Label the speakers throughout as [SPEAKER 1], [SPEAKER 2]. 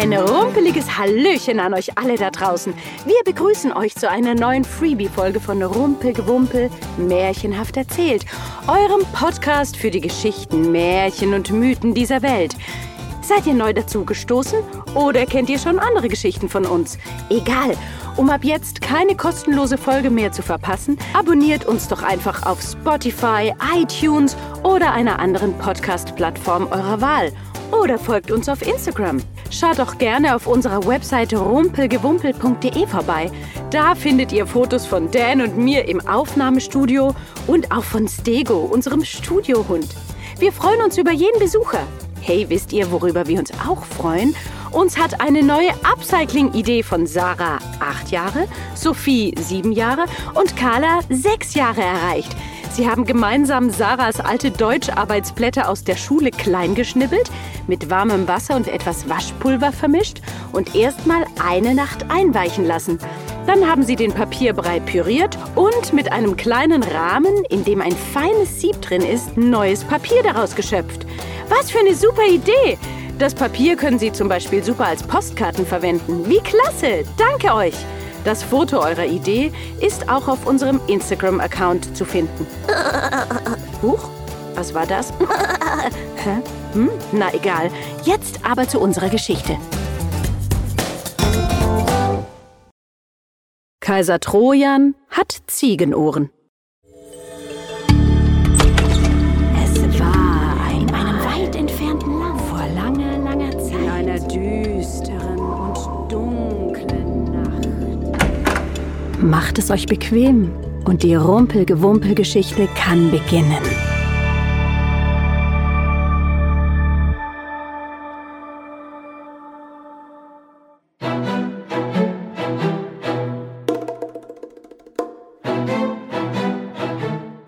[SPEAKER 1] Ein rumpeliges Hallöchen an euch alle da draußen. Wir begrüßen euch zu einer neuen Freebie-Folge von Rumpelgewumpel Märchenhaft erzählt, eurem Podcast für die Geschichten, Märchen und Mythen dieser Welt. Seid ihr neu dazu gestoßen oder kennt ihr schon andere Geschichten von uns? Egal. Um ab jetzt keine kostenlose Folge mehr zu verpassen, abonniert uns doch einfach auf Spotify, iTunes oder einer anderen Podcast-Plattform eurer Wahl. Oder folgt uns auf Instagram. Schaut doch gerne auf unserer Webseite rumpelgewumpel.de vorbei. Da findet ihr Fotos von Dan und mir im Aufnahmestudio und auch von Stego, unserem Studiohund. Wir freuen uns über jeden Besucher. Hey, wisst ihr, worüber wir uns auch freuen? Uns hat eine neue Upcycling-Idee von Sarah, acht Jahre, Sophie, sieben Jahre und Carla, sechs Jahre erreicht. Sie haben gemeinsam Sarahs alte Deutscharbeitsblätter aus der Schule klein geschnibbelt, mit warmem Wasser und etwas Waschpulver vermischt und erstmal eine Nacht einweichen lassen. Dann haben sie den Papierbrei püriert und mit einem kleinen Rahmen, in dem ein feines Sieb drin ist, neues Papier daraus geschöpft. Was für eine super Idee! Das Papier können Sie zum Beispiel super als Postkarten verwenden. Wie klasse! Danke euch! Das Foto eurer Idee ist auch auf unserem Instagram-Account zu finden. Huch, was war das? Hm? Na egal. Jetzt aber zu unserer Geschichte. Kaiser Trojan hat Ziegenohren. Macht es euch bequem und die Rumpelgewumpel-Geschichte kann beginnen.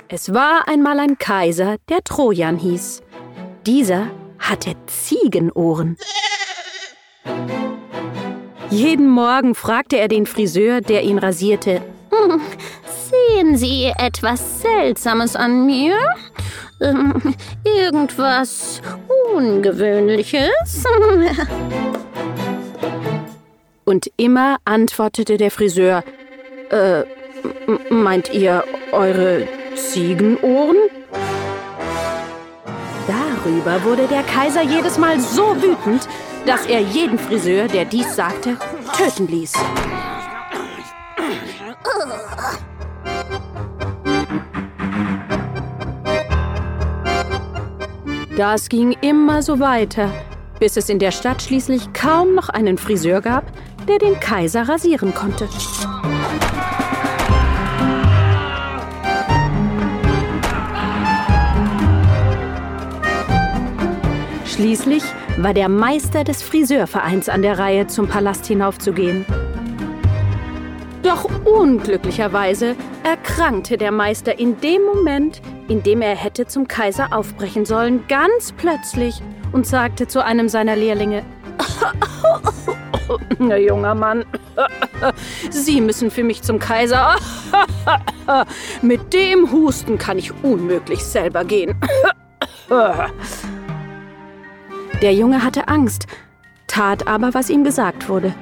[SPEAKER 1] Es war einmal ein Kaiser, der Trojan hieß. Dieser hatte Ziegenohren. Jeden Morgen fragte er den Friseur, der ihn rasierte.
[SPEAKER 2] Hm, Sehen Sie etwas Seltsames an mir? Ähm, irgendwas Ungewöhnliches?
[SPEAKER 1] Und immer antwortete der Friseur, äh, meint ihr eure Ziegenohren? Darüber wurde der Kaiser jedes Mal so wütend, dass er jeden Friseur, der dies sagte, töten ließ. Das ging immer so weiter, bis es in der Stadt schließlich kaum noch einen Friseur gab, der den Kaiser rasieren konnte. Schließlich war der Meister des Friseurvereins an der Reihe, zum Palast hinaufzugehen. Doch unglücklicherweise erkrankte der Meister in dem Moment, in dem er hätte zum Kaiser aufbrechen sollen, ganz plötzlich und sagte zu einem seiner Lehrlinge, Na, junger Mann, Sie müssen für mich zum Kaiser. Mit dem Husten kann ich unmöglich selber gehen. Der Junge hatte Angst, tat aber, was ihm gesagt wurde.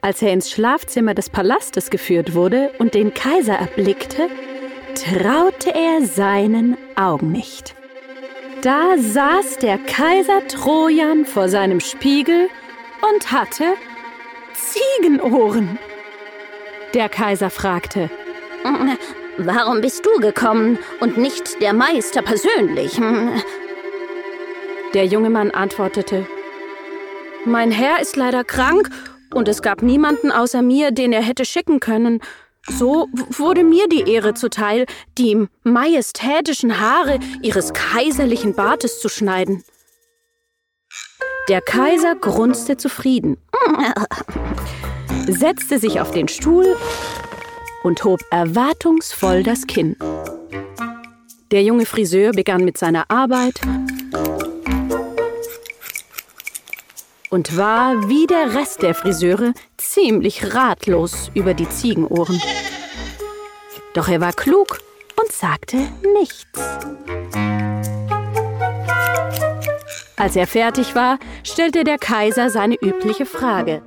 [SPEAKER 1] Als er ins Schlafzimmer des Palastes geführt wurde und den Kaiser erblickte, traute er seinen Augen nicht. Da saß der Kaiser Trojan vor seinem Spiegel und hatte Ziegenohren. Der Kaiser fragte,
[SPEAKER 2] Warum bist du gekommen und nicht der Meister persönlich? Hm,
[SPEAKER 1] Der junge Mann antwortete, Mein Herr ist leider krank und es gab niemanden außer mir, den er hätte schicken können. So wurde mir die Ehre zuteil, die majestätischen Haare ihres kaiserlichen Bartes zu schneiden. Der Kaiser grunzte zufrieden, setzte sich auf den Stuhl und hob erwartungsvoll das Kinn. Der junge Friseur begann mit seiner Arbeit und war wie der Rest der Friseure ziemlich ratlos über die Ziegenohren. Doch er war klug und sagte nichts. Als er fertig war, stellte der Kaiser seine übliche Frage.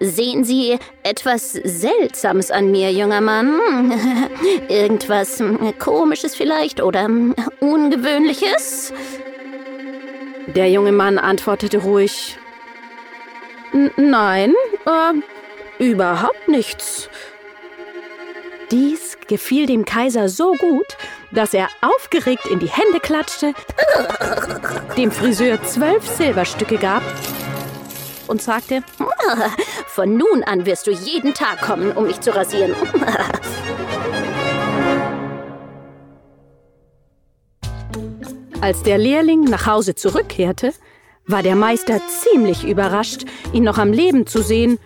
[SPEAKER 2] Sehen Sie etwas Seltsames an mir, junger Mann? Irgendwas Komisches vielleicht oder Ungewöhnliches?
[SPEAKER 1] Der junge Mann antwortete ruhig. Nein, äh, überhaupt nichts. Dies gefiel dem Kaiser so gut, dass er aufgeregt in die Hände klatschte, dem Friseur zwölf Silberstücke gab und sagte,
[SPEAKER 2] von nun an wirst du jeden Tag kommen, um mich zu rasieren.
[SPEAKER 1] Als der Lehrling nach Hause zurückkehrte, war der Meister ziemlich überrascht, ihn noch am Leben zu sehen,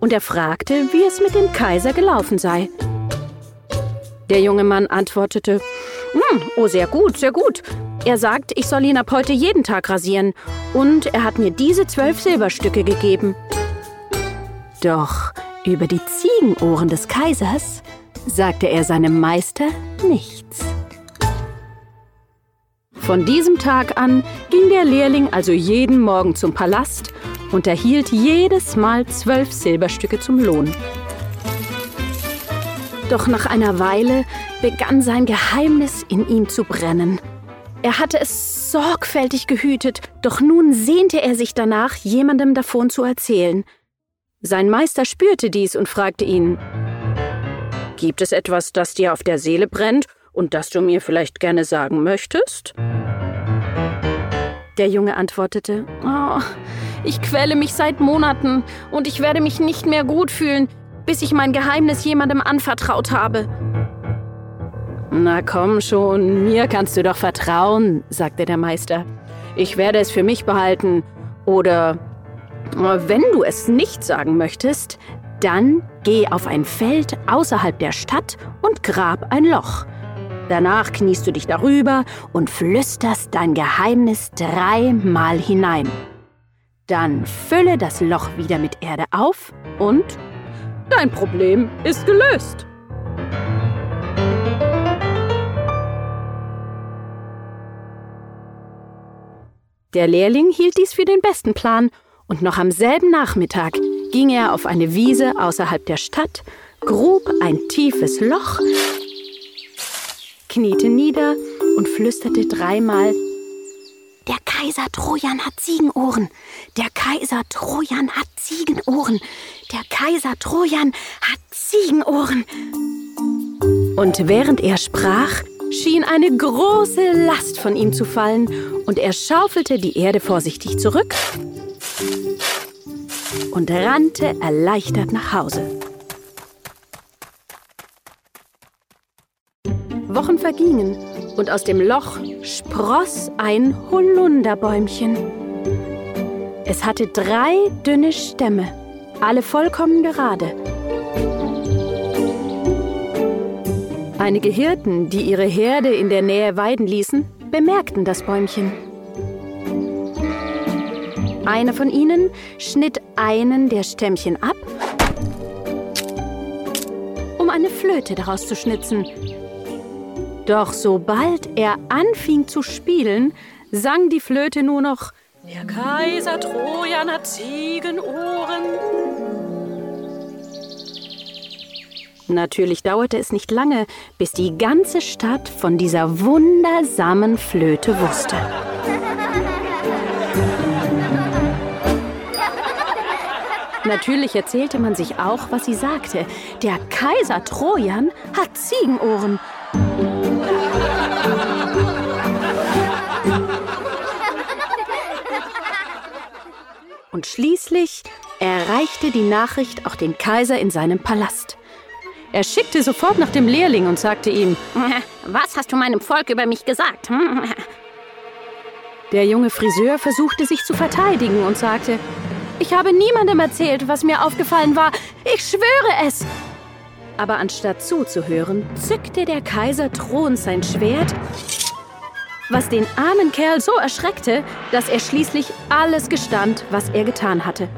[SPEAKER 1] und er fragte, wie es mit dem Kaiser gelaufen sei. Der junge Mann antwortete, hm, oh, sehr gut, sehr gut. Er sagt, ich soll ihn ab heute jeden Tag rasieren. Und er hat mir diese zwölf Silberstücke gegeben. Doch über die Ziegenohren des Kaisers sagte er seinem Meister nichts. Von diesem Tag an ging der Lehrling also jeden Morgen zum Palast und erhielt jedes Mal zwölf Silberstücke zum Lohn. Doch nach einer Weile begann sein Geheimnis in ihm zu brennen. Er hatte es sorgfältig gehütet, doch nun sehnte er sich danach, jemandem davon zu erzählen. Sein Meister spürte dies und fragte ihn Gibt es etwas, das dir auf der Seele brennt und das du mir vielleicht gerne sagen möchtest? Der Junge antwortete Oh, ich quäle mich seit Monaten und ich werde mich nicht mehr gut fühlen, bis ich mein Geheimnis jemandem anvertraut habe. Na komm schon, mir kannst du doch vertrauen, sagte der Meister. Ich werde es für mich behalten. Oder wenn du es nicht sagen möchtest, dann geh auf ein Feld außerhalb der Stadt und grab ein Loch. Danach kniest du dich darüber und flüsterst dein Geheimnis dreimal hinein. Dann fülle das Loch wieder mit Erde auf und Dein Problem ist gelöst. Der Lehrling hielt dies für den besten Plan und noch am selben Nachmittag ging er auf eine Wiese außerhalb der Stadt, grub ein tiefes Loch, kniete nieder und flüsterte dreimal der Kaiser Trojan hat Ziegenohren. Der Kaiser Trojan hat Ziegenohren. Der Kaiser Trojan hat Ziegenohren. Und während er sprach, schien eine große Last von ihm zu fallen, und er schaufelte die Erde vorsichtig zurück und rannte erleichtert nach Hause. Wochen vergingen und aus dem Loch spross ein Holunderbäumchen. Es hatte drei dünne Stämme, alle vollkommen gerade. Einige Hirten, die ihre Herde in der Nähe weiden ließen, bemerkten das Bäumchen. Einer von ihnen schnitt einen der Stämmchen ab, um eine Flöte daraus zu schnitzen, doch sobald er anfing zu spielen, sang die Flöte nur noch Der Kaiser Trojan hat Ziegenohren. Natürlich dauerte es nicht lange, bis die ganze Stadt von dieser wundersamen Flöte wusste. Natürlich erzählte man sich auch, was sie sagte. Der Kaiser Trojan hat Ziegenohren. Und schließlich erreichte die Nachricht auch den Kaiser in seinem Palast. Er schickte sofort nach dem Lehrling und sagte ihm,
[SPEAKER 2] Was hast du meinem Volk über mich gesagt?
[SPEAKER 1] Der junge Friseur versuchte sich zu verteidigen und sagte, ich habe niemandem erzählt, was mir aufgefallen war. Ich schwöre es. Aber anstatt zuzuhören, zückte der Kaiser Thron sein Schwert was den armen Kerl so erschreckte, dass er schließlich alles gestand, was er getan hatte.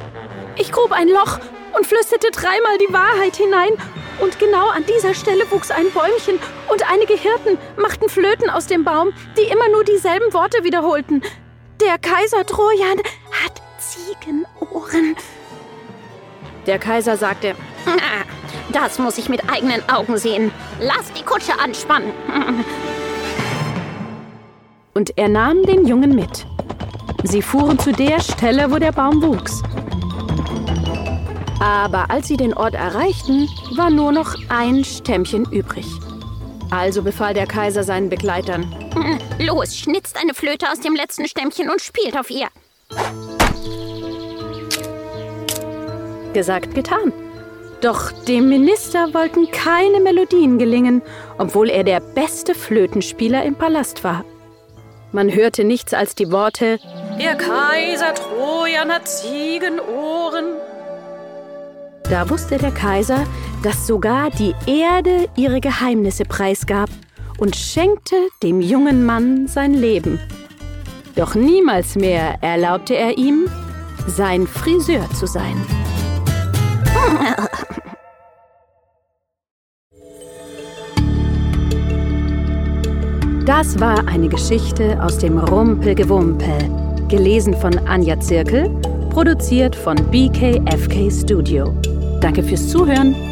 [SPEAKER 1] Ich grub ein Loch und flüsterte dreimal die Wahrheit hinein, und genau an dieser Stelle wuchs ein Bäumchen, und einige Hirten machten Flöten aus dem Baum, die immer nur dieselben Worte wiederholten. Der Kaiser Trojan hat Ziegenohren. Der Kaiser sagte,
[SPEAKER 2] das muss ich mit eigenen Augen sehen. Lass die Kutsche anspannen.
[SPEAKER 1] Und er nahm den Jungen mit. Sie fuhren zu der Stelle, wo der Baum wuchs. Aber als sie den Ort erreichten, war nur noch ein Stämmchen übrig. Also befahl der Kaiser seinen Begleitern.
[SPEAKER 2] Los, schnitzt eine Flöte aus dem letzten Stämmchen und spielt auf ihr.
[SPEAKER 1] Gesagt, getan. Doch dem Minister wollten keine Melodien gelingen, obwohl er der beste Flötenspieler im Palast war. Man hörte nichts als die Worte Der Kaiser Trojan hat Ziegenohren da wusste der Kaiser, dass sogar die Erde ihre Geheimnisse preisgab und schenkte dem jungen Mann sein Leben. Doch niemals mehr erlaubte er ihm, sein Friseur zu sein. Das war eine Geschichte aus dem Rumpelgewumpel, gelesen von Anja Zirkel, produziert von BKFK Studio. Danke fürs Zuhören.